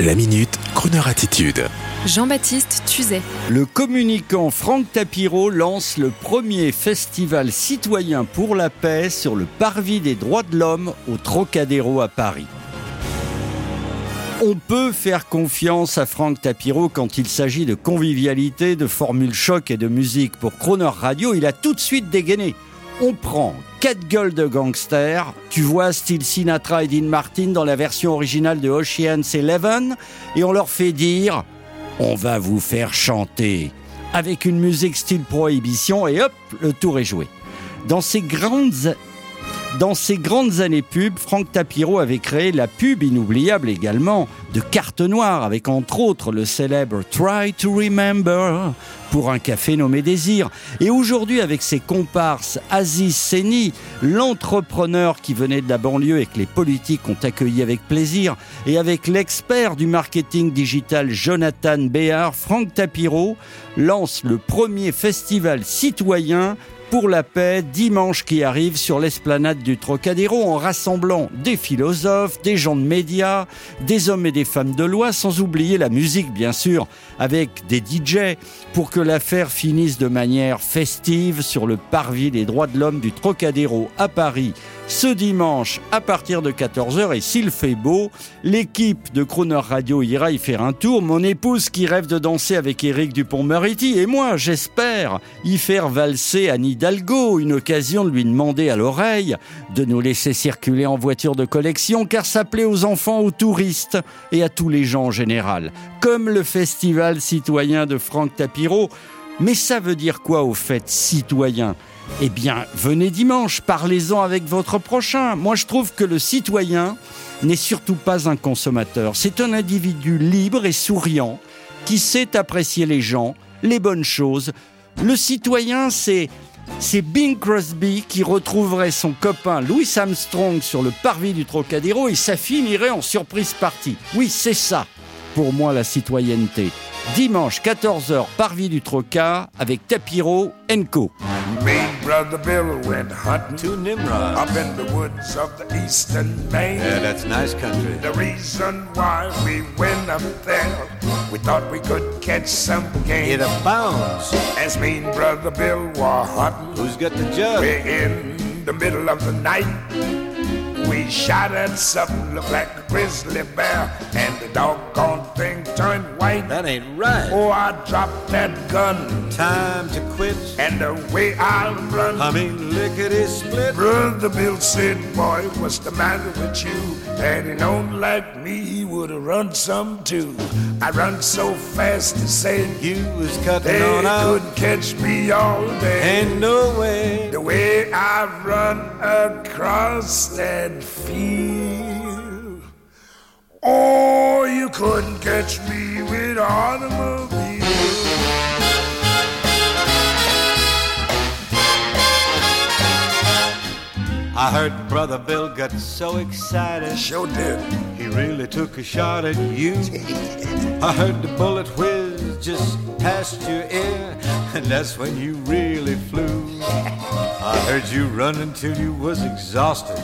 La minute, Kroneur attitude. Jean-Baptiste Tuzet. Le communicant Franck Tapiro lance le premier festival citoyen pour la paix sur le parvis des droits de l'homme au Trocadéro à Paris. On peut faire confiance à Franck Tapiro quand il s'agit de convivialité, de formules choc et de musique. Pour Croner Radio, il a tout de suite dégainé. On prend quatre gueules de gangsters, tu vois style Sinatra et Dean Martin dans la version originale de Ocean's Eleven, et on leur fait dire on va vous faire chanter. Avec une musique style prohibition et hop, le tour est joué. Dans ces grandes dans ses grandes années pub, Franck Tapiro avait créé la pub inoubliable également de Carte Noire avec entre autres le célèbre Try to Remember pour un café nommé Désir. Et aujourd'hui avec ses comparses Aziz Seni, l'entrepreneur qui venait de la banlieue et que les politiques ont accueilli avec plaisir, et avec l'expert du marketing digital Jonathan Béard, Franck Tapiro lance le premier festival citoyen pour la paix dimanche qui arrive sur l'esplanade du Trocadéro en rassemblant des philosophes, des gens de médias, des hommes et des femmes de loi, sans oublier la musique bien sûr, avec des DJ pour que l'affaire finisse de manière festive sur le parvis des droits de l'homme du Trocadéro à Paris ce dimanche à partir de 14h et s'il fait beau, l'équipe de Croner Radio ira y faire un tour. Mon épouse qui rêve de danser avec Éric Dupont-Moretti et moi, j'espère, y faire valser Anne Hidalgo, une occasion de lui demander à l'oreille de nous laisser circuler en voiture de collection car ça plaît aux enfants, aux touristes et à tous les gens en général. Comme le festival citoyen de Franck Tapiro. Mais ça veut dire quoi au fait citoyen? Eh bien, venez dimanche, parlez-en avec votre prochain. Moi, je trouve que le citoyen n'est surtout pas un consommateur. C'est un individu libre et souriant qui sait apprécier les gens, les bonnes choses. Le citoyen, c'est c'est Bing Crosby qui retrouverait son copain Louis Armstrong sur le parvis du Trocadéro et ça finirait en surprise partie. Oui, c'est ça, pour moi, la citoyenneté. Dimanche 14h, parvis du Troca avec Tapiro Co. brother Bill went hunting to Nimrod up in the woods of the eastern Maine. Yeah, that's nice country. The reason why we went up there, we thought we could catch some game. It abounds. As mean brother Bill was hunting. Who's got the jug? We're in the middle of the night. We shot at something looked like a grizzly bear, and the doggone thing turned white. That ain't right. Oh, I dropped that gun. Time to quit. And the way I run. I mean, lickety split. Brother Bill said, Boy, what's the matter with you? Had he known like me, he would have run some too. I run so fast, he said, You was cutting they on out. couldn't catch me all day. Ain't no way. The way I run across that field. Oh, you couldn't catch me with automobile. I heard Brother Bill got so excited. Sure did. He really took a shot at you. I heard the bullet whiz just past your ear, and that's when you really flew. I heard you run until you was exhausted.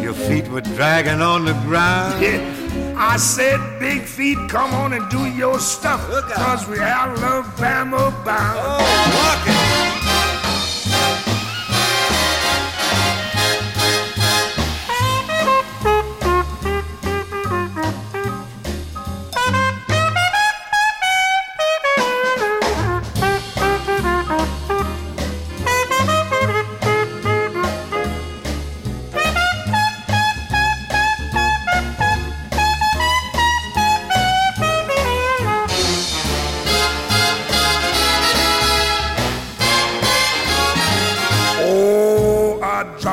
Your feet were dragging on the ground. Yeah. I said, Big Feet, come on and do your stuff. Look out. Cause we Alabama bound. Oh, oh walk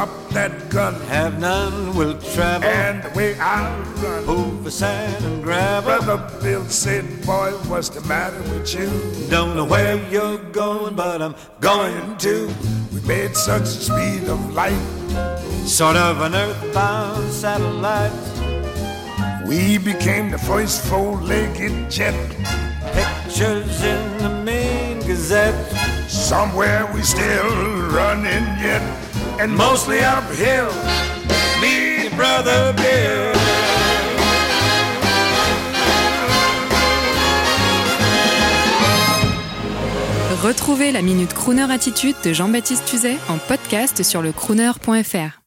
I dropped that gun. Have none will travel And the way I run. over sand and gravel. Brother Bill said, Boy, what's the matter with you? Don't know where you're going, but I'm going to. We made such a speed of light. Sort of an earthbound satellite. We became the first four-legged jet. Pictures in the main gazette. Somewhere we still and mostly uphill. Me, brother Bill. Retrouvez la Minute Crooner Attitude de Jean-Baptiste Tuzet en podcast sur le crooner.fr.